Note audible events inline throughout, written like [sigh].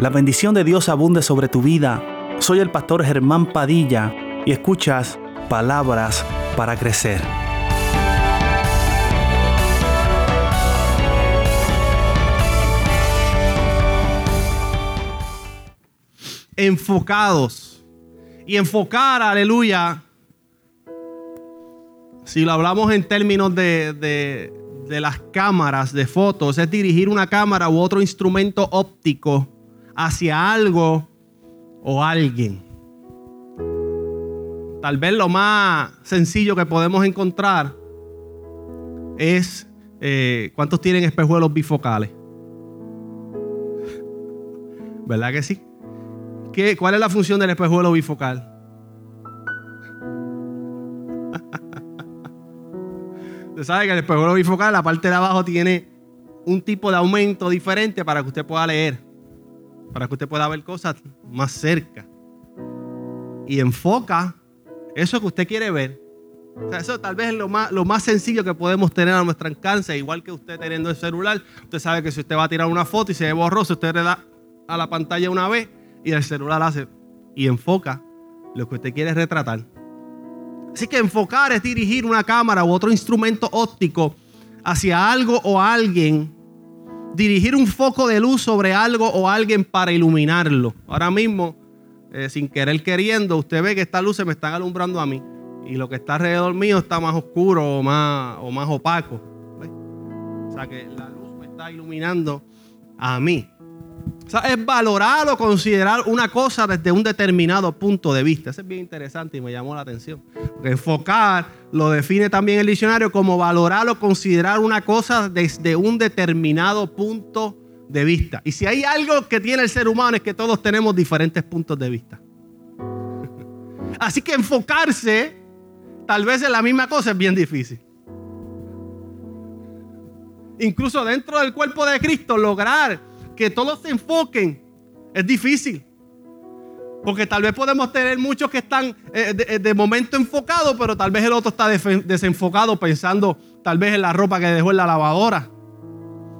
La bendición de Dios abunde sobre tu vida. Soy el pastor Germán Padilla y escuchas palabras para crecer. Enfocados. Y enfocar, aleluya. Si lo hablamos en términos de, de, las cámaras de fotos, es dirigir una cámara u otro instrumento óptico hacia algo o alguien. Tal vez lo más sencillo que podemos encontrar es eh, cuántos tienen espejuelos bifocales. ¿Verdad que sí? ¿Qué, ¿Cuál es la función del espejuelo bifocal? [laughs] Usted sabe que el espejuelo bifocal, la parte de abajo tiene un tipo de aumento diferente para que usted pueda leer para que usted pueda ver cosas más cerca. Y enfoca eso que usted quiere ver. eso tal vez es lo más, lo más sencillo que podemos tener a nuestro alcance, igual que usted teniendo el celular. Usted sabe que si usted va a tirar una foto y se ve borroso, usted le da a la pantalla una vez y el celular hace y enfoca lo que usted quiere retratar. Así que enfocar es dirigir una cámara u otro instrumento óptico hacia algo o alguien dirigir un foco de luz sobre algo o alguien para iluminarlo. Ahora mismo, eh, sin querer queriendo, usted ve que estas luces me están alumbrando a mí y lo que está alrededor mío está más oscuro o más, o más opaco. O sea que la luz me está iluminando a mí. O sea, es valorar o considerar una cosa desde un determinado punto de vista. Eso es bien interesante y me llamó la atención. Porque enfocar lo define también el diccionario como valorar o considerar una cosa desde un determinado punto de vista. Y si hay algo que tiene el ser humano es que todos tenemos diferentes puntos de vista. [laughs] Así que enfocarse tal vez en la misma cosa es bien difícil. Incluso dentro del cuerpo de Cristo lograr que todos se enfoquen es difícil. Porque tal vez podemos tener muchos que están eh, de, de, momento enfocados, pero tal vez el otro está desenfocado pensando tal vez en la ropa que dejó en la lavadora.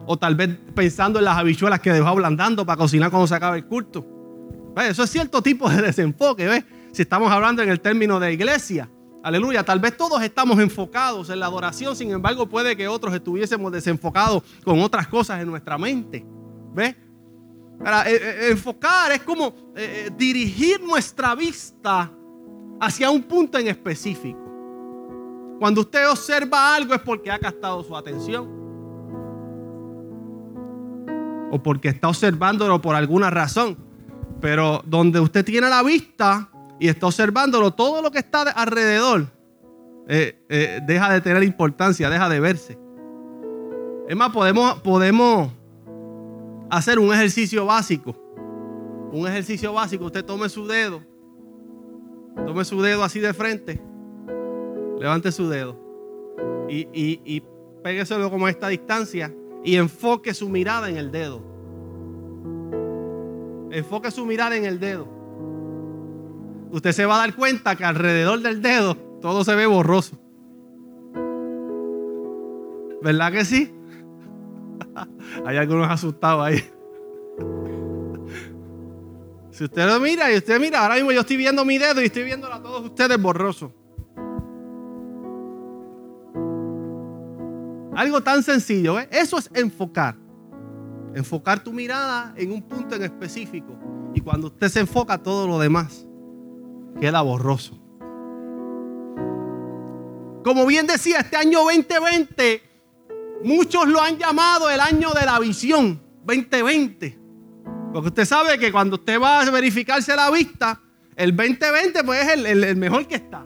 O tal vez pensando en las habichuelas que dejó ablandando para cocinar cuando se acabe el culto. Eso es cierto tipo de desenfoque, ¿ves? Si estamos hablando en el término de iglesia. Aleluya, tal vez todos estamos enfocados en la adoración, sin embargo puede que otros estuviésemos desenfocados con otras cosas en nuestra mente. ¿Ves? Para eh, eh, enfocar es como eh, dirigir nuestra vista hacia un punto en específico. Cuando usted observa algo es porque ha captado su atención. O porque está observándolo por alguna razón. Pero donde usted tiene la vista y está observándolo, todo lo que está alrededor deja de tener importancia, deja de verse. Es más, podemos, podemos hacer un ejercicio básico. Un ejercicio básico. Usted tome su dedo. Tome su dedo así de frente. Levante su dedo. Y, y, y pégueselo como a esta distancia. Y enfoque su mirada en el dedo. Enfoque su mirada en el dedo. Usted se va a dar cuenta que alrededor del dedo todo se ve borroso. ¿Verdad que sí? [laughs] Hay algunos asustados ahí. Si usted lo mira y usted mira, ahora mismo yo estoy viendo mi dedo y estoy viendo a todos ustedes borroso. Algo tan sencillo, ¿eh? Eso es enfocar. Enfocar tu mirada en un punto en específico. Y cuando usted se enfoca, todo lo demás queda borroso. Como bien decía, este año 2020 Muchos lo han llamado el año de la visión 2020. Porque usted sabe que cuando usted va a verificarse la vista, el 2020 pues es el, mejor que está.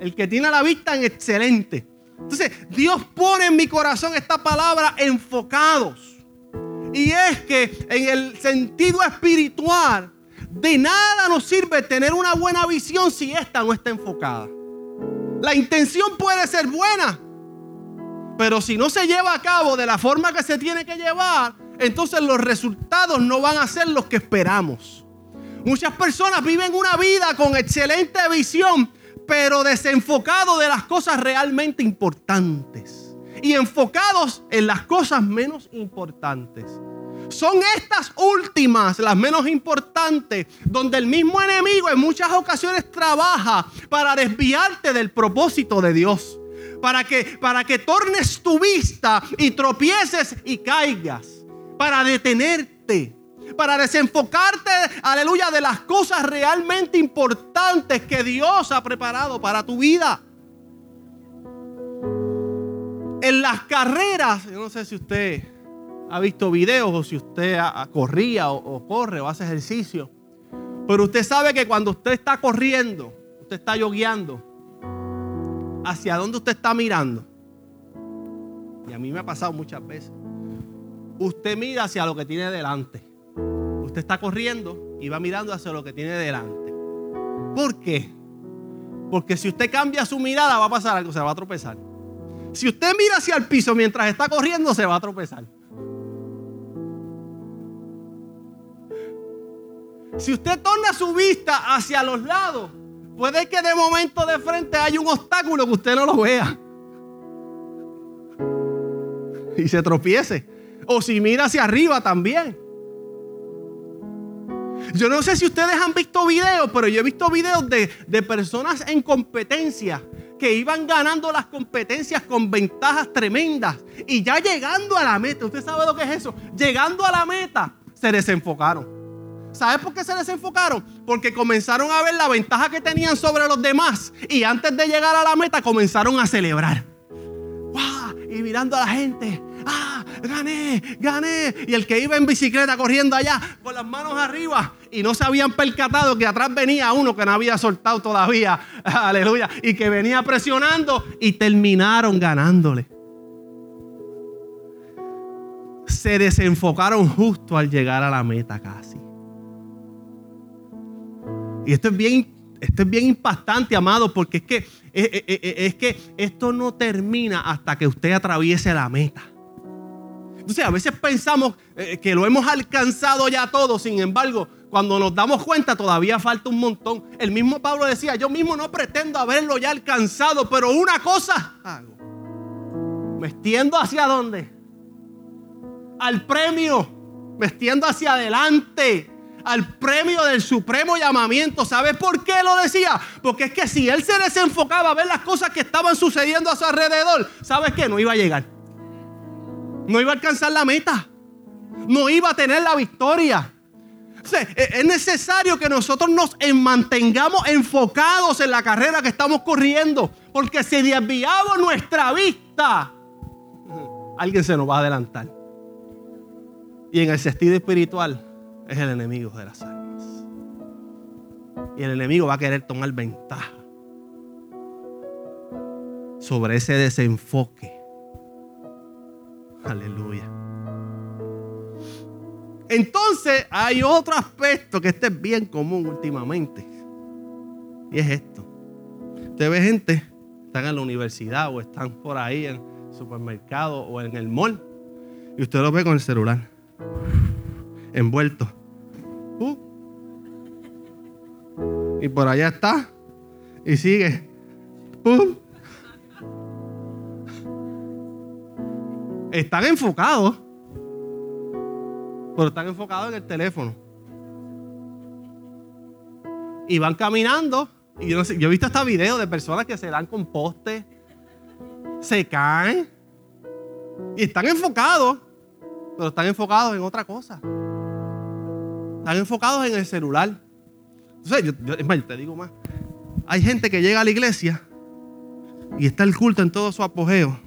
El que tiene la vista en excelente. Entonces, Dios pone en mi corazón esta palabra enfocados. Y es que en el sentido espiritual, de nada nos sirve tener una buena visión si esta no está enfocada. La intención puede ser buena, pero si no se lleva a cabo de la forma que se tiene que llevar, entonces los resultados no van a ser los que esperamos. Muchas personas viven una vida con excelente visión, pero desenfocados de las cosas realmente importantes y enfocados en las cosas menos importantes. Son estas últimas las menos importantes, donde el mismo enemigo en muchas ocasiones trabaja para desviarte del propósito de Dios. Para que, para que tornes tu vista y tropieces y caigas. Para detenerte. Para desenfocarte, aleluya, de las cosas realmente importantes que Dios ha preparado para tu vida. En las carreras, yo no sé si usted ha visto videos o si usted corría o, corre o hace ejercicio, pero usted sabe que cuando usted está corriendo, usted está yogueando, hacia dónde usted está mirando. Y a mí me ha pasado muchas veces. Usted mira hacia lo que tiene delante. Usted está corriendo y va mirando hacia lo que tiene delante. ¿Por qué? Porque si usted cambia su mirada va a pasar algo, se va a tropezar. Si usted mira hacia el piso mientras está corriendo, se va a tropezar. Si usted torna su vista hacia los lados, puede que de momento de frente haya un obstáculo que usted no lo vea. Y se tropiece. O si mira hacia arriba también. Yo no sé si ustedes han visto videos, pero yo he visto videos de, de personas en competencia que iban ganando las competencias con ventajas tremendas. Y ya llegando a la meta, ¿usted sabe lo que es eso? Llegando a la meta, se desenfocaron. ¿Sabes por qué se desenfocaron? Porque comenzaron a ver la ventaja que tenían sobre los demás. Y antes de llegar a la meta comenzaron a celebrar. Y mirando a la gente. ¡Ah! ¡Gané! ¡Gané! Y el que iba en bicicleta corriendo allá con las manos arriba y no se habían percatado que atrás venía uno que no había soltado todavía. [laughs] Aleluya. Y que venía presionando y terminaron ganándole. Se desenfocaron justo al llegar a la meta casi. Y esto es bien, esto es bien impactante, amado, porque es que, es, eh, eh, eh, es que esto no termina hasta que usted atraviese la meta. Entonces a veces pensamos que lo hemos alcanzado ya todo, sin embargo, cuando nos damos cuenta todavía falta un montón. El mismo Pablo decía, yo mismo no pretendo haberlo ya alcanzado, pero una cosa hago. Me extiendo hacia dónde? Al premio. Me extiendo hacia adelante. Al premio del supremo llamamiento. ¿Sabes por qué lo decía? Porque es que si él se desenfocaba a ver las cosas que estaban sucediendo a su alrededor, ¿sabes qué? No iba a llegar. No iba a alcanzar la meta. No iba a tener la victoria. E, es necesario que nosotros nos mantengamos enfocados en la carrera que estamos corriendo. Porque si desviamos nuestra vista, alguien se nos va a adelantar. Y en el sentido espiritual es el enemigo de las almas. Y el enemigo va a querer tomar ventaja sobre ese desenfoque. Aleluya. Entonces hay otro aspecto que este es bien común últimamente. Y es esto. Usted ve gente, están en la universidad o están por ahí en el supermercado o en el mall. Y usted lo ve con el celular. Envuelto. Y por allá está. Y sigue. Están enfocados pero están enfocados en el teléfono. Y van caminando. Y yo, he visto hasta videos de personas que se dan con postes, se caen y están enfocados, pero están enfocados en otra cosa. Están enfocados en el celular. Entonces, yo, yo te digo más. Hay gente que llega a la iglesia y está el culto en todo su apogeo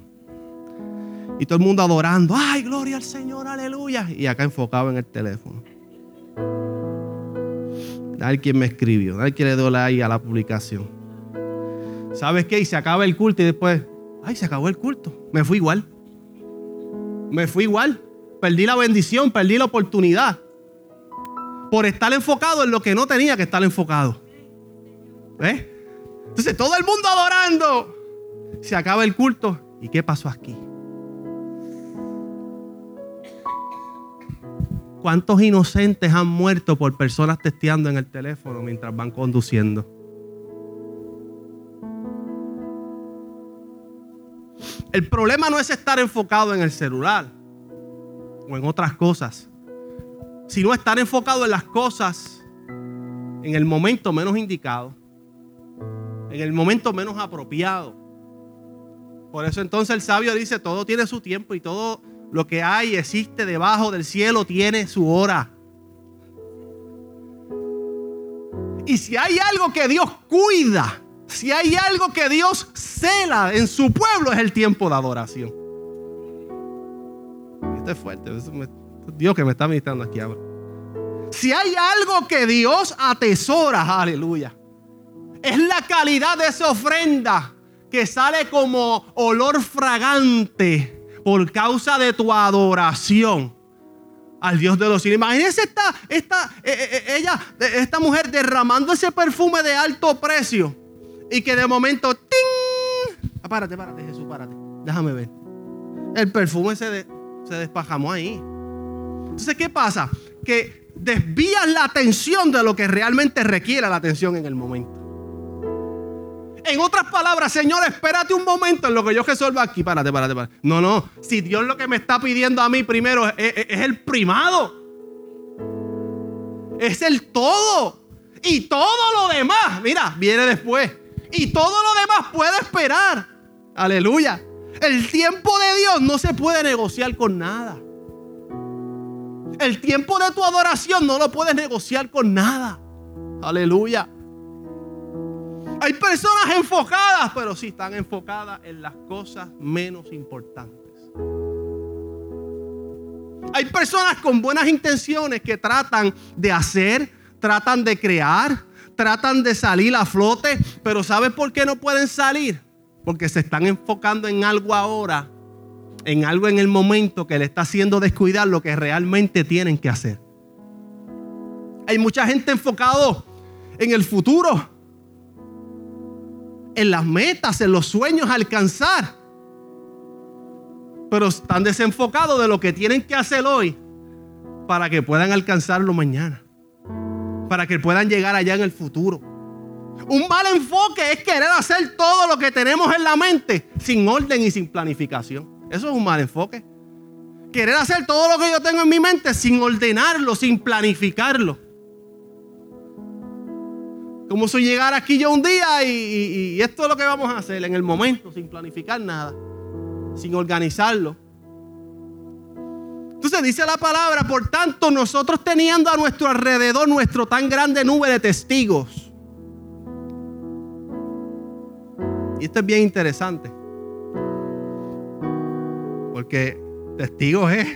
y todo el mundo adorando. ¡Ay, gloria al Señor, aleluya! Y acá enfocado en el teléfono. Hay quien me escribió, hay quien le dio a la publicación. ¿Sabes qué? Y se acaba el culto y después, ¡ay, se acabó el culto! Me fui igual. Me fui igual. Perdí la bendición, perdí la oportunidad. Por estar enfocado en lo que no tenía que estar enfocado. ¿Ves? Entonces todo el mundo adorando. Se acaba el culto. ¿Y qué pasó aquí? ¿Cuántos inocentes han muerto por personas testeando en el teléfono mientras van conduciendo? El problema no es estar enfocado en el celular o en otras cosas. Sino estar enfocado en las cosas en el momento menos indicado, en el momento menos apropiado. Por eso entonces el sabio dice, todo tiene su tiempo y todo lo que hay existe debajo del cielo tiene su hora. Y si hay algo que Dios cuida, si hay algo que Dios cela en su pueblo, es el tiempo de adoración. Esto es fuerte. Dios que me está ministrando aquí ahora. Si hay algo que Dios atesora, aleluya, es la calidad de esa ofrenda que sale como olor fragante por causa de tu adoración al Dios de los cielos. Imagínense esta, esta, eh, eh, eh, ella, esta mujer derramando ese perfume de alto precio y que de momento, ¡ting! Ah, párate, párate, Jesús, párate. Déjame ver. El perfume se, se despajamó ahí. Entonces, ¿qué pasa? Que desvías la atención de lo que realmente requiere la atención en el momento. En otras palabras, Señor, espérate un momento en lo que yo resuelva aquí. Párate, párate, párate. No, no. Si Dios lo que me está pidiendo a mí primero es, es el primado. Es el todo. Y todo lo demás, mira, viene después. Y todo lo demás puede esperar. Aleluya. El tiempo de Dios no se puede negociar con nada. El tiempo de tu adoración no lo puedes negociar con nada. Aleluya. Hay personas enfocadas, pero sí están enfocadas en las cosas menos importantes. Hay personas con buenas intenciones que tratan de hacer, tratan de crear, tratan de salir a flote, pero ¿sabes por qué no pueden salir? Porque se están enfocando en algo ahora, en algo en el momento que le está haciendo descuidar lo que realmente tienen que hacer. Hay mucha gente enfocado en el futuro, en las metas, en los sueños a alcanzar. Pero están desenfocados de lo que tienen que hacer hoy para que puedan alcanzarlo mañana. Para que puedan llegar allá en el futuro. Un mal enfoque es querer hacer todo lo que tenemos en la mente sin orden y sin planificación. Eso es un mal enfoque. Querer hacer todo lo que yo tengo en mi mente sin ordenarlo, sin planificarlo. Como si llegara aquí yo un día y, esto es lo que vamos a hacer en el momento, sin planificar nada, sin organizarlo. Entonces dice la palabra, por tanto, nosotros teniendo a nuestro alrededor nuestro tan grande nube de testigos. Y esto es bien interesante. Porque testigos es,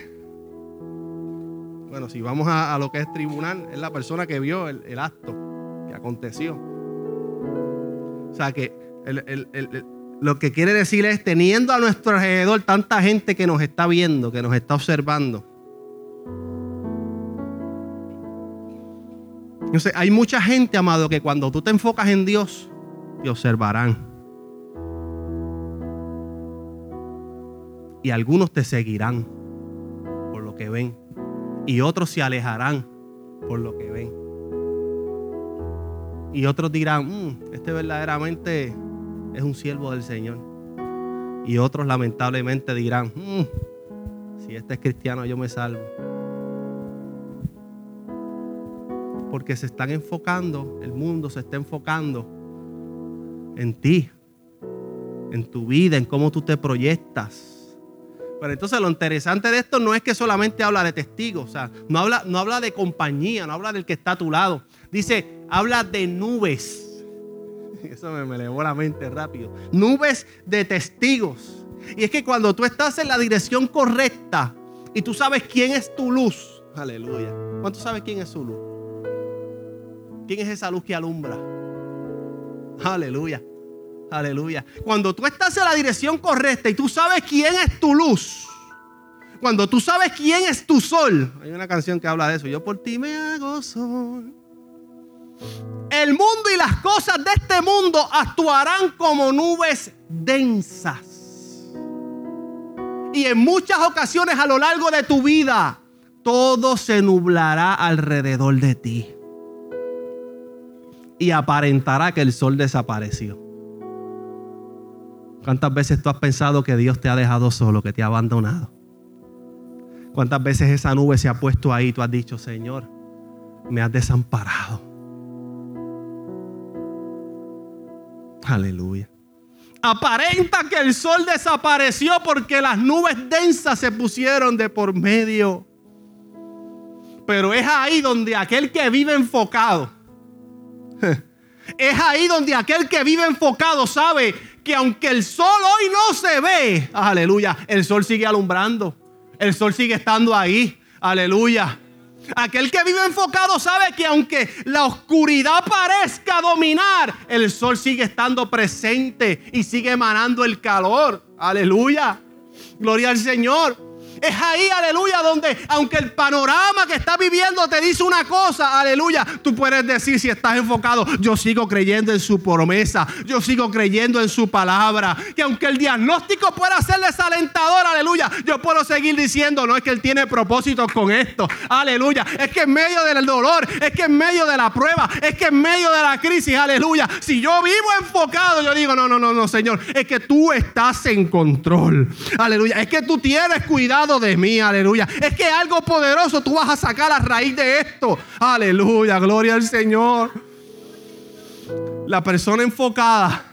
bueno, si vamos a, lo que es tribunal, es la persona que vio el acto que aconteció. O sea que lo que quiere decir es, teniendo a nuestro alrededor tanta gente que nos está viendo, que nos está observando. Entonces, hay mucha gente, amado, que cuando tú te enfocas en Dios, te observarán. Y algunos te seguirán por lo que ven. Y otros se alejarán por lo que ven. Y otros dirán, mm, este verdaderamente es un siervo del Señor. Y otros lamentablemente dirán, mm, si este es cristiano yo me salvo. Porque se están enfocando, el mundo se está enfocando en ti, en tu vida, en cómo tú te proyectas. Pero entonces lo interesante de esto no es que solamente habla de testigos, o sea, no habla, no habla de compañía, no habla del que está a tu lado. Dice, habla de nubes. [laughs] Eso me, me elevó la mente rápido. Nubes de testigos. Y es que cuando tú estás en la dirección correcta y tú sabes quién es tu luz, aleluya. ¿Cuánto sabes quién es su luz? ¿Quién es esa luz que alumbra? Aleluya. Aleluya. Cuando tú estás en la dirección correcta y tú sabes quién es tu luz, cuando tú sabes quién es tu sol, hay una canción que habla de eso. Yo por ti me hago sol. El mundo y las cosas de este mundo actuarán como nubes densas. Y en muchas ocasiones a lo largo de tu vida, todo se nublará alrededor de ti. Y aparentará que el sol desapareció. ¿Cuántas veces tú has pensado que Dios te ha dejado solo, que te ha abandonado? ¿Cuántas veces esa nube se ha puesto ahí? Tú has dicho, Señor, me has desamparado. Aleluya. Aparenta que el sol desapareció porque las nubes densas se pusieron de por medio. Pero es ahí donde aquel que vive enfocado, [laughs] es ahí donde aquel que vive enfocado sabe que aunque el sol hoy no se ve, aleluya, el sol sigue alumbrando, el sol sigue estando ahí, aleluya. Aquel que vive enfocado sabe que aunque la oscuridad parezca dominar, el sol sigue estando presente y sigue emanando el calor. Aleluya. Gloria al Señor. Es ahí, aleluya, donde aunque el panorama que estás viviendo te dice una cosa, aleluya, tú puedes decir si estás enfocado, yo sigo creyendo en su promesa, yo sigo creyendo en su palabra, que aunque el diagnóstico pueda ser desalentador, aleluya, yo puedo seguir diciendo, no es que él tiene propósitos con esto, aleluya, es que en medio del dolor, es que en medio de la prueba, es que en medio de la crisis, aleluya, si yo vivo enfocado, yo digo, no, no, no, no, Señor, es que tú estás en control, aleluya, es que tú tienes cuidado de mí, aleluya. Es que algo poderoso tú vas a sacar a raíz de esto. Aleluya, gloria al Señor. La persona enfocada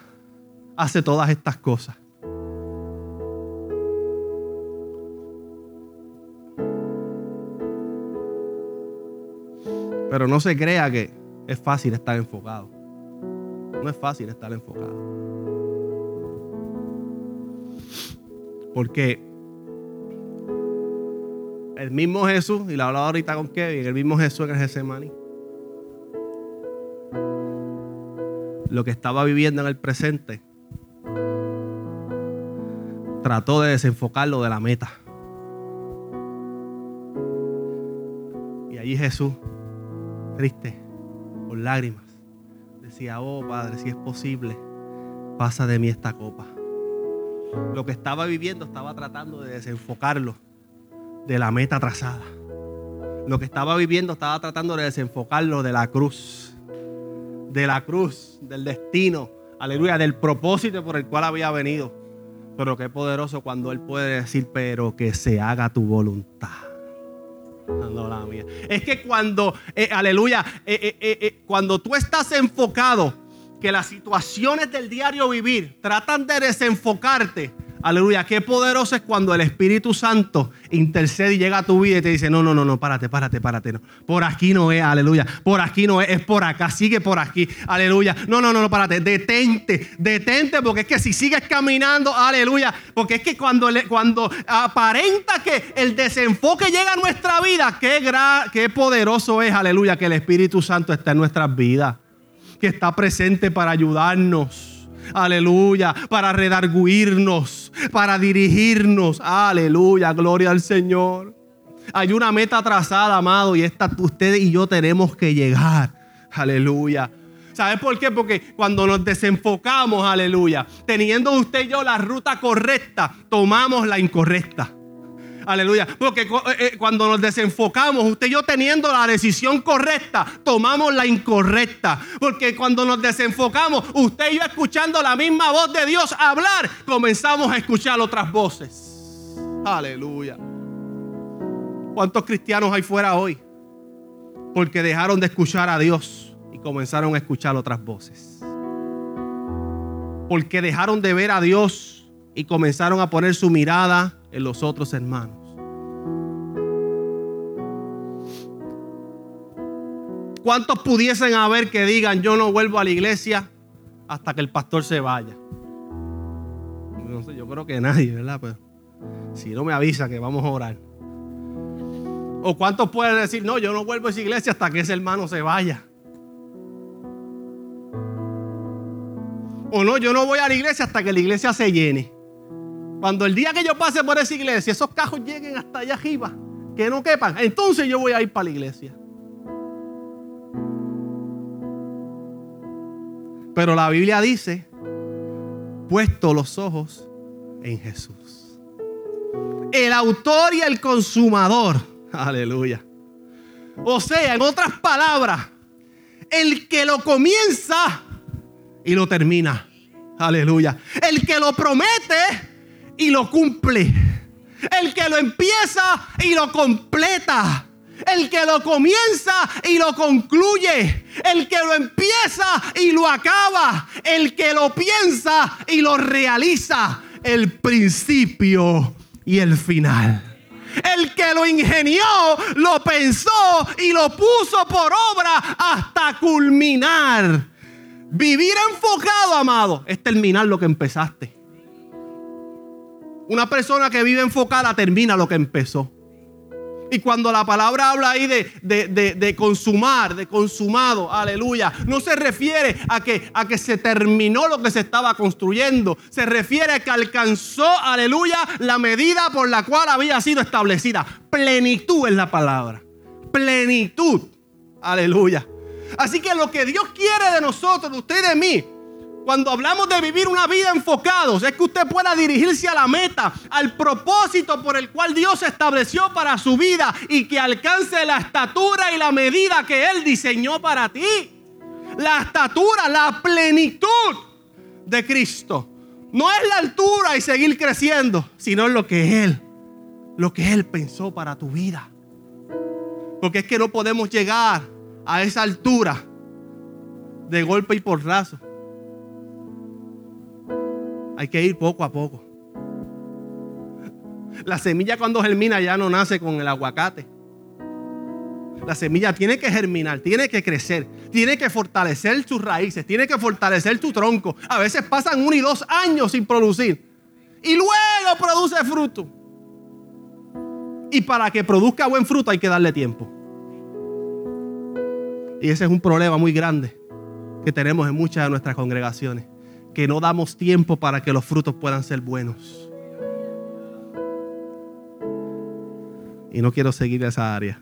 hace todas estas cosas. Pero no se crea que es fácil estar enfocado. No es fácil estar enfocado. Porque el mismo Jesús, y la hablaba ahorita con Kevin, el mismo Jesús en el Getsemaní. Lo que estaba viviendo en el presente, trató de desenfocarlo de la meta. Y allí Jesús, triste, con lágrimas, decía, oh Padre, si es posible, pasa de mí esta copa. Lo que estaba viviendo estaba tratando de desenfocarlo de la meta trazada. Lo que estaba viviendo estaba tratando de desenfocarlo de la cruz. De la cruz, del destino, aleluya, del propósito por el cual había venido. Pero qué poderoso cuando Él puede decir, pero que se haga tu voluntad. Es que cuando, eh, aleluya, eh, eh, cuando tú estás enfocado, que las situaciones del diario vivir tratan de desenfocarte, Aleluya, qué poderoso es cuando el Espíritu Santo intercede y llega a tu vida y te dice, no, no, no, no, párate, párate, párate. No. Por aquí no es, aleluya. Por aquí no es, es por acá, sigue por aquí. Aleluya. No, no, no, no, párate. Detente, detente, porque es que si sigues caminando, aleluya. Porque es que cuando, cuando aparenta que el desenfoque llega a nuestra vida, qué, qué poderoso es, aleluya, que el Espíritu Santo está en nuestras vidas. Que está presente para ayudarnos aleluya, para redarguirnos, para dirigirnos, aleluya, gloria al Señor. Hay una meta trazada, amado, y esta usted y yo tenemos que llegar, aleluya. ¿Sabes por qué? Porque cuando nos desenfocamos, aleluya, teniendo usted y yo la ruta correcta, tomamos la incorrecta. Aleluya. Porque eh, eh, cuando nos desenfocamos, usted y yo teniendo la decisión correcta, tomamos la incorrecta. Porque cuando nos desenfocamos, usted y yo escuchando la misma voz de Dios hablar, comenzamos a escuchar otras voces. Aleluya. ¿Cuántos cristianos hay fuera hoy? Porque dejaron de escuchar a Dios y comenzaron a escuchar otras voces. Porque dejaron de ver a Dios y comenzaron a poner su mirada en los otros hermanos. ¿Cuántos pudiesen haber que digan yo no vuelvo a la iglesia hasta que el pastor se vaya? No sé, yo creo que nadie, ¿verdad? Pero si no me avisa que vamos a orar. ¿O cuántos pueden decir, no, yo no vuelvo a esa iglesia hasta que ese hermano se vaya? O no, yo no voy a la iglesia hasta que la iglesia se llene. Cuando el día que yo pase por esa iglesia, esos cajos lleguen hasta allá arriba, que no quepan, entonces yo voy a ir para la iglesia. Pero la Biblia dice, puesto los ojos en Jesús. El autor y el consumador. Aleluya. O sea, en otras palabras, el que lo comienza y lo termina. Aleluya. El que lo promete y lo cumple. El que lo empieza y lo completa. El que lo comienza y lo concluye. El que lo empieza y lo acaba. El que lo piensa y lo realiza. El principio y el final. El que lo ingenió, lo pensó y lo puso por obra hasta culminar. Vivir enfocado, amado, es terminar lo que empezaste. Una persona que vive enfocada termina lo que empezó. Y cuando la palabra habla ahí de, consumar, de consumado, aleluya, no se refiere a que, a que se terminó lo que se estaba construyendo. Se refiere a que alcanzó, aleluya, la medida por la cual había sido establecida. Plenitud es la palabra. Plenitud. Aleluya. Así que lo que Dios quiere de nosotros, de usted y de mí, cuando hablamos de vivir una vida enfocados, es que usted pueda dirigirse a la meta, al propósito por el cual Dios estableció para su vida y que alcance la estatura y la medida que Él diseñó para ti. La estatura, la plenitud de Cristo. No es la altura y seguir creciendo, sino lo que Él, lo que Él pensó para tu vida. Porque es que no podemos llegar a esa altura de golpe y por raso. Hay que ir poco a poco. La semilla cuando germina ya no nace con el aguacate. La semilla tiene que germinar, tiene que crecer, tiene que fortalecer sus raíces, tiene que fortalecer tu tronco. A veces pasan uno y dos años sin producir. Y luego produce fruto. Y para que produzca buen fruto hay que darle tiempo. Y ese es un problema muy grande que tenemos en muchas de nuestras congregaciones que no damos tiempo para que los frutos puedan ser buenos. Y no quiero seguir esa área.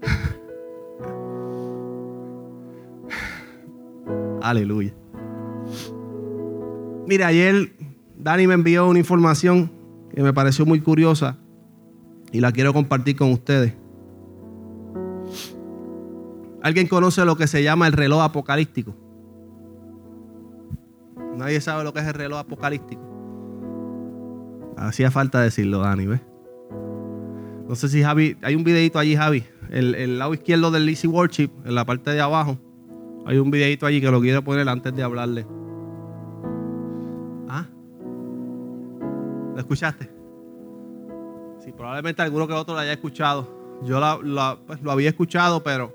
[laughs] Aleluya. Mira, ayer Dani me envió una información que me pareció muy curiosa y la quiero compartir con ustedes. ¿Alguien conoce lo que se llama el reloj apocalíptico? Nadie sabe lo que es el reloj apocalíptico. Hacía falta decirlo, Dani, ¿ves? No sé si Javi, hay un videito allí, Javi, el, el lado izquierdo del Easy Worship, en la parte de abajo. Hay un videito allí que lo quiero poner antes de hablarle. ¿Ah? ¿Lo escuchaste? Sí, probablemente alguno que otro lo haya escuchado. Yo pues, lo había escuchado, pero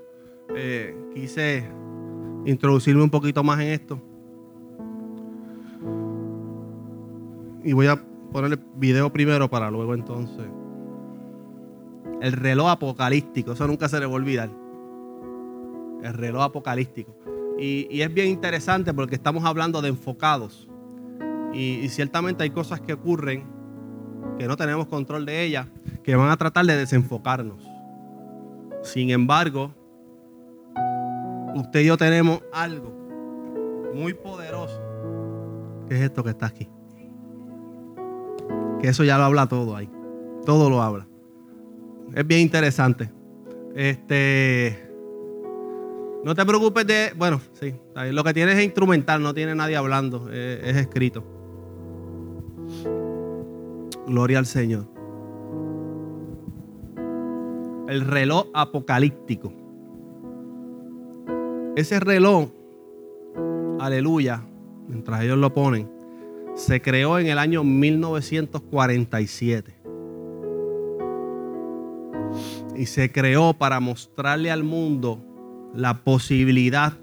eh, quise introducirme un poquito más en esto. Y voy a poner el video primero para luego entonces. El reloj apocalíptico, eso nunca se le va a olvidar. El reloj apocalíptico. Y, es bien interesante porque estamos hablando de enfocados. Y, y, ciertamente hay cosas que ocurren que no tenemos control de ellas, que van a tratar de desenfocarnos. Sin embargo, usted y yo tenemos algo muy poderoso, que es esto que está aquí eso ya lo habla todo ahí. Todo lo habla. Es bien interesante. Este. No te preocupes de. Bueno, sí. Lo que tienes es instrumental, no tiene nadie hablando. Es, escrito. Gloria al Señor. El reloj apocalíptico. Ese reloj, aleluya, mientras ellos lo ponen, se creó en el año 1947. Y se creó para mostrarle al mundo la posibilidad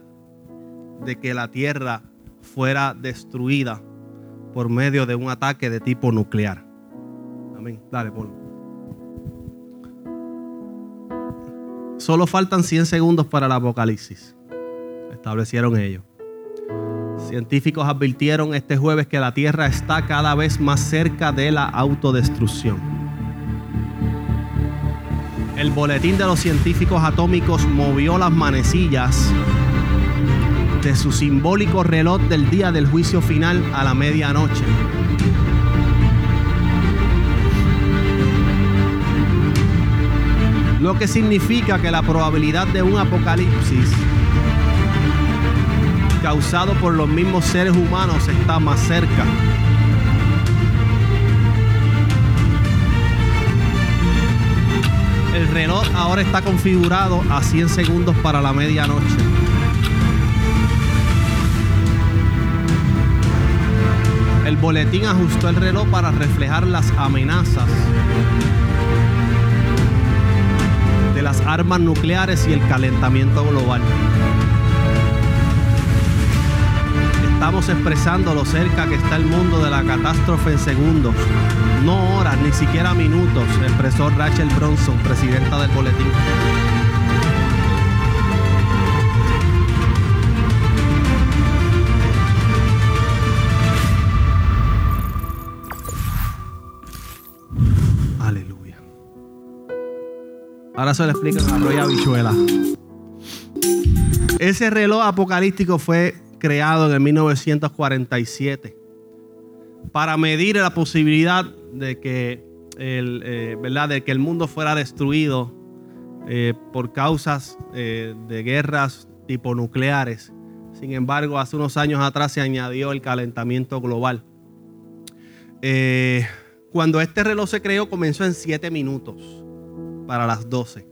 de que la Tierra fuera destruida por medio de un ataque de tipo nuclear. Amén. Dale, ponlo. Solo faltan 100 segundos para el apocalipsis. Establecieron ellos. Científicos advirtieron este jueves que la Tierra está cada vez más cerca de la autodestrucción. El boletín de los científicos atómicos movió las manecillas de su simbólico reloj del día del juicio final a la medianoche. Lo que significa que la probabilidad de un apocalipsis causado por los mismos seres humanos está más cerca. El reloj ahora está configurado a 100 segundos para la medianoche. El boletín ajustó el reloj para reflejar las amenazas de las armas nucleares y el calentamiento global. Estamos expresando lo cerca que está el mundo de la catástrofe en segundos, no horas, ni siquiera minutos, expresó Rachel Bronson, presidenta del boletín. Aleluya. Ahora se lo explican a Roy Habichuela. Ese reloj apocalíptico fue creado en el 1947 para medir la posibilidad de que el, eh, ¿verdad? De que el mundo fuera destruido eh, por causas eh, de guerras tipo nucleares. Sin embargo, hace unos años atrás se añadió el calentamiento global. cuando este reloj se creó, comenzó en 7 minutos para las 12.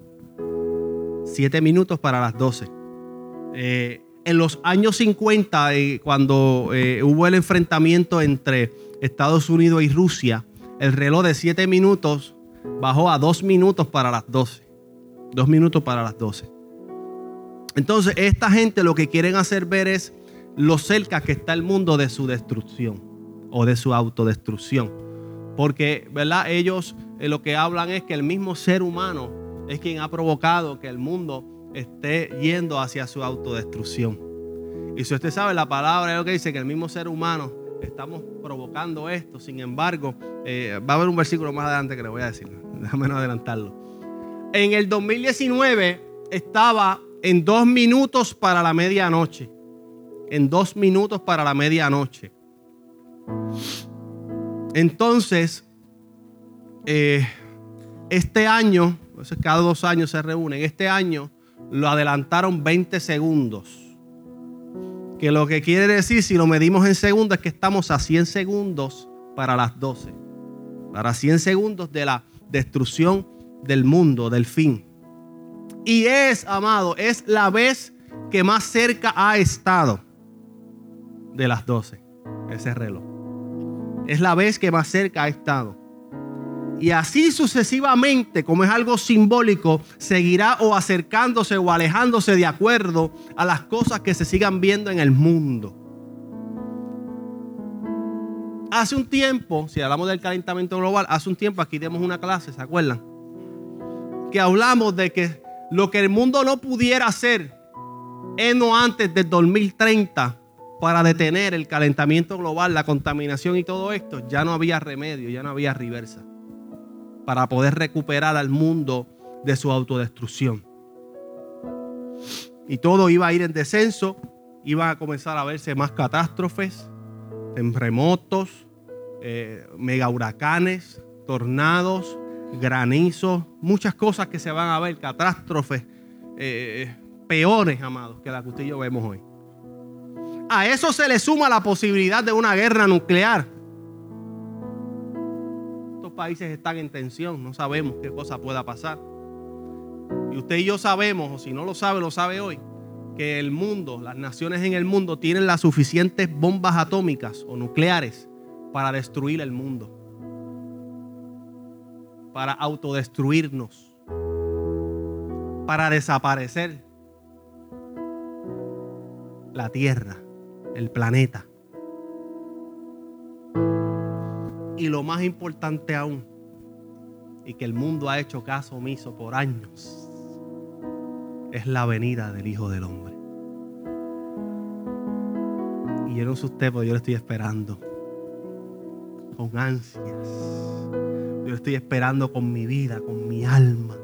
7 minutos para las 12 en los años 50, eh, cuando eh, hubo el enfrentamiento entre Estados Unidos y Rusia, el reloj de 7 minutos bajó a 2 minutos para las 12. 2 minutos para las 12. Entonces, esta gente lo que quieren hacer ver es lo cerca que está el mundo de su destrucción o de su autodestrucción. Porque, ¿verdad? Ellos eh, lo que hablan es que el mismo ser humano es quien ha provocado que el mundo esté yendo hacia su autodestrucción. Y si usted sabe, la palabra es lo que dice que el mismo ser humano estamos provocando esto. Sin embargo, eh, va a haber un versículo más adelante que le voy a decir. Déjame no adelantarlo. En el 2019 estaba en dos minutos para la medianoche. En dos minutos para la medianoche. Entonces, eh, este año, cada dos años se reúnen, este año lo adelantaron 20 segundos. Que lo que quiere decir, si lo medimos en segundos, es que estamos a 100 segundos para las 12. Para 100 segundos de la destrucción del mundo, del fin. Y es, amado, es la vez que más cerca ha estado de las 12, ese reloj. Es la vez que más cerca ha estado. Y así sucesivamente, como es algo simbólico, seguirá o acercándose o alejándose de acuerdo a las cosas que se sigan viendo en el mundo. Hace un tiempo, si hablamos del calentamiento global, hace un tiempo aquí dimos una clase, ¿se acuerdan? Que hablamos de que lo que el mundo no pudiera hacer en o antes del 2030 para detener el calentamiento global, la contaminación y todo esto, ya no había remedio, ya no había reversa para poder recuperar al mundo de su autodestrucción. Y todo iba a ir en descenso, iban a comenzar a verse más catástrofes, terremotos, eh, mega huracanes, tornados, granizos, muchas cosas que se van a ver, catástrofes eh, peores, amados, que las que usted y yo vemos hoy. A eso se le suma la posibilidad de una guerra nuclear países están en tensión, no sabemos qué cosa pueda pasar. Y usted y yo sabemos, o si no lo sabe, lo sabe hoy, que el mundo, las naciones en el mundo tienen las suficientes bombas atómicas o nucleares para destruir el mundo, para autodestruirnos, para desaparecer la Tierra, el planeta. Y lo más importante aún, y que el mundo ha hecho caso omiso por años, es la venida del Hijo del Hombre. Y yo no sé yo lo estoy esperando con ansias. Yo lo estoy esperando con mi vida, con mi alma.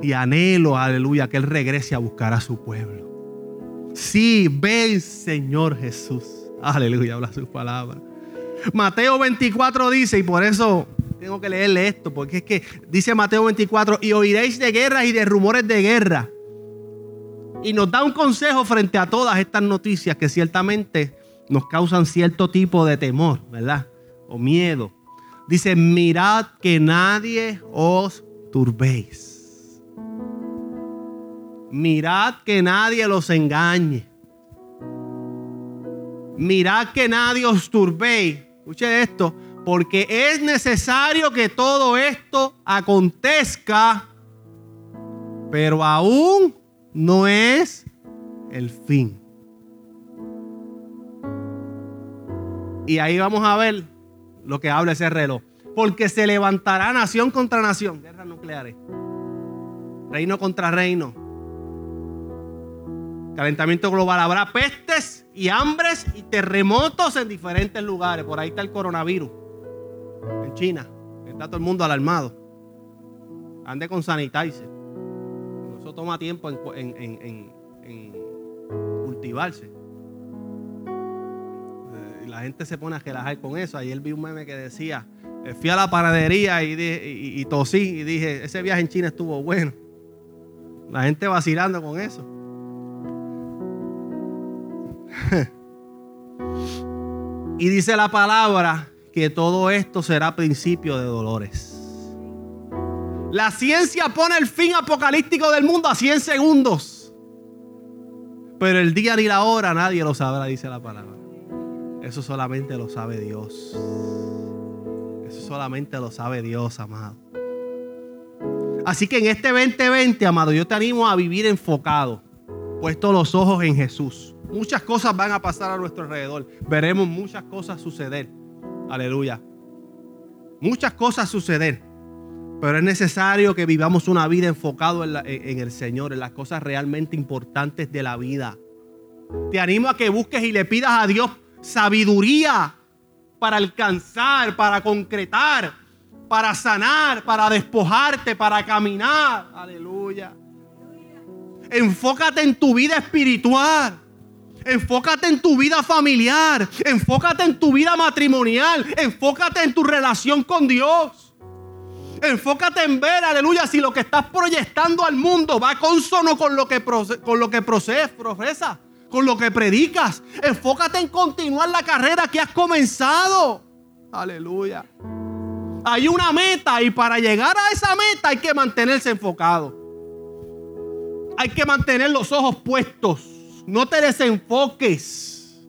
Y anhelo, aleluya, que Él regrese a buscar a su pueblo. Sí, ven Señor Jesús. Aleluya, habla su palabra. Mateo 24 dice, y por eso tengo que leerle esto, porque es que dice Mateo 24, y oiréis de guerras y de rumores de guerra. Y nos da un consejo frente a todas estas noticias que ciertamente nos causan cierto tipo de temor, ¿verdad? O miedo. Dice, mirad que nadie os turbéis. Mirad que nadie los engañe. Mirad que nadie os turbéis. Escuche esto, porque es necesario que todo esto acontezca, pero aún no es el fin. Y ahí vamos a ver lo que habla ese reloj. Porque se levantará nación contra nación, guerras nucleares, reino contra reino, calentamiento global. Habrá pestes y hambres y terremotos en diferentes lugares. Por ahí está el coronavirus, en China. Está todo el mundo alarmado. Ande con sanitizer. Eso toma tiempo en, en cultivarse la gente se pone a relajar con eso. Ayer vi un meme que decía, eh, fui a la panadería y, tosí y dije, ese viaje en China estuvo bueno. La gente vacilando con eso. [laughs] y dice la palabra que todo esto será principio de dolores. La ciencia pone el fin apocalíptico del mundo a 100 segundos. Pero el día ni la hora nadie lo sabrá, dice la palabra. Eso solamente lo sabe Dios. Eso solamente lo sabe Dios, amado. Así que en este 2020, amado, yo te animo a vivir enfocado, puesto los ojos en Jesús. Muchas cosas van a pasar a nuestro alrededor. Veremos muchas cosas suceder. Aleluya. Muchas cosas suceder. Pero es necesario que vivamos una vida enfocado en, en, el Señor, en las cosas realmente importantes de la vida. Te animo a que busques y le pidas a Dios sabiduría para alcanzar, para concretar, para sanar, para despojarte, para caminar. Aleluya. Enfócate en tu vida espiritual. Enfócate en tu vida familiar. Enfócate en tu vida matrimonial. Enfócate en tu relación con Dios. Enfócate en ver, aleluya, si lo que estás proyectando al mundo va consono con lo que, con lo que profesa con lo que predicas. Enfócate en continuar la carrera que has comenzado. Aleluya. Hay una meta y para llegar a esa meta hay que mantenerse enfocado. Hay que mantener los ojos puestos. No te desenfoques.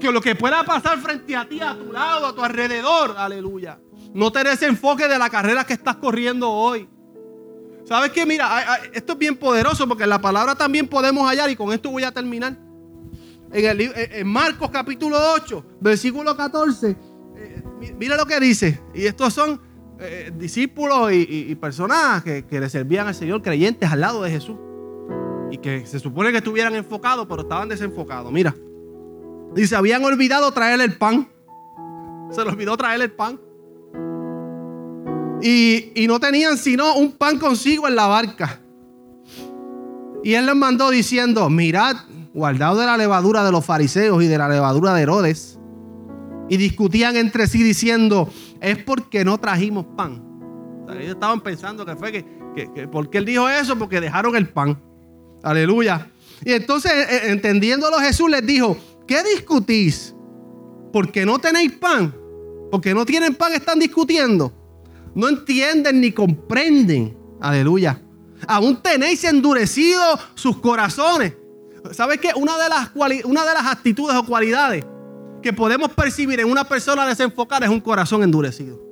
Que lo que pueda pasar frente a ti, a tu lado, a tu alrededor, aleluya. No te desenfoques de la carrera que estás corriendo hoy. ¿Sabes qué? Mira, esto es bien poderoso porque en la palabra también podemos hallar, y con esto voy a terminar. En, en Marcos capítulo 8, versículo 14, eh, mira lo que dice. Y estos son eh, discípulos y, personas que, que, le servían al Señor, creyentes al lado de Jesús. Y que se supone que estuvieran enfocados, pero estaban desenfocados. Mira, dice, habían olvidado traer el pan. Se les olvidó traer el pan. Y, no tenían sino un pan consigo en la barca. Y él les mandó diciendo, mirad, guardado de la levadura de los fariseos y de la levadura de Herodes. Y discutían entre sí diciendo, es porque no trajimos pan. ellos estaban pensando que fue que, que, porque él dijo eso, porque dejaron el pan. Aleluya. Y entonces, eh, eh, entendiéndolo, Jesús les dijo, ¿qué discutís? Porque no tenéis pan. Porque no tienen pan, están discutiendo no entienden ni comprenden. Aleluya. Aún tenéis endurecido sus corazones. ¿Sabes qué? Una de, las una de las actitudes o cualidades que podemos percibir en una persona desenfocada es un corazón endurecido.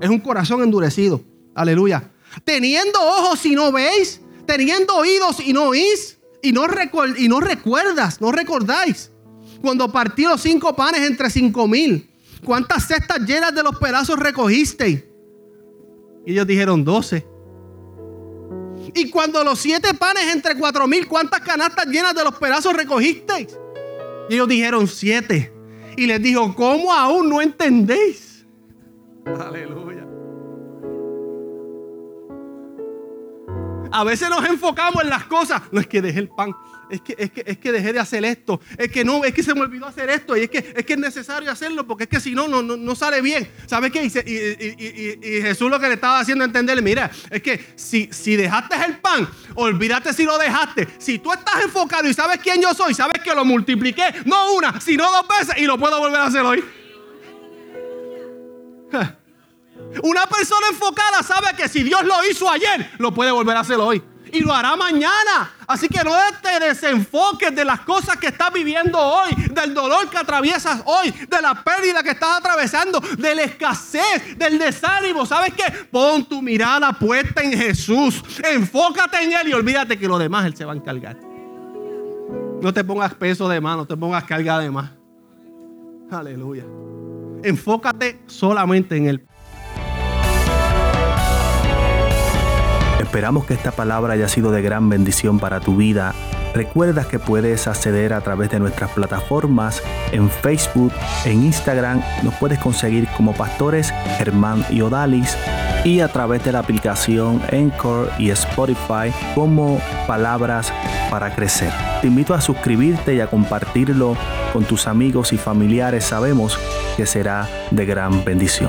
Es un corazón endurecido. Aleluya. Teniendo ojos y no veis, teniendo oídos y no oís, y no, y no recuerdas, no recordáis. Cuando partí los cinco panes entre cinco mil ¿Cuántas cestas llenas de los pedazos recogisteis? Y ellos dijeron, doce. Y cuando los siete panes entre cuatro mil, ¿cuántas canastas llenas de los pedazos recogisteis? Y ellos dijeron, siete. Y les dijo, ¿cómo aún no entendéis? Aleluya. A veces nos enfocamos en las cosas. No es que dejé el pan es que, es que, es que dejé de hacer esto, es que no, es que se me olvidó hacer esto, y es que es, que es necesario hacerlo, porque es que si no, no, no, sale bien. ¿Sabes qué? Y, y, Jesús lo que le estaba haciendo entenderle, mira, es que si, si dejaste el pan, olvídate si lo dejaste. Si tú estás enfocado y sabes quién yo soy, sabes que lo multipliqué, no una, sino dos veces, y lo puedo volver a hacer hoy. [laughs] Una persona enfocada sabe que si Dios lo hizo ayer, lo puede volver a hacer hoy. Y lo hará mañana. Así que no te desenfoques de las cosas que estás viviendo hoy, del dolor que atraviesas hoy, de la pérdida que estás atravesando, de la escasez, del desánimo. ¿Sabes qué? Pon tu mirada puesta en Jesús. Enfócate en Él y olvídate que lo demás Él se va a encargar. No te pongas peso de más, no te pongas carga de más. Aleluya. Enfócate solamente en Él. Esperamos que esta palabra haya sido de gran bendición para tu vida. Recuerda que puedes acceder a través de nuestras plataformas en Facebook, en Instagram, nos puedes conseguir como pastores Germán y Odalis y a través de la aplicación Encore y Spotify como Palabras para Crecer. Te invito a suscribirte y a compartirlo con tus amigos y familiares. Sabemos que será de gran bendición.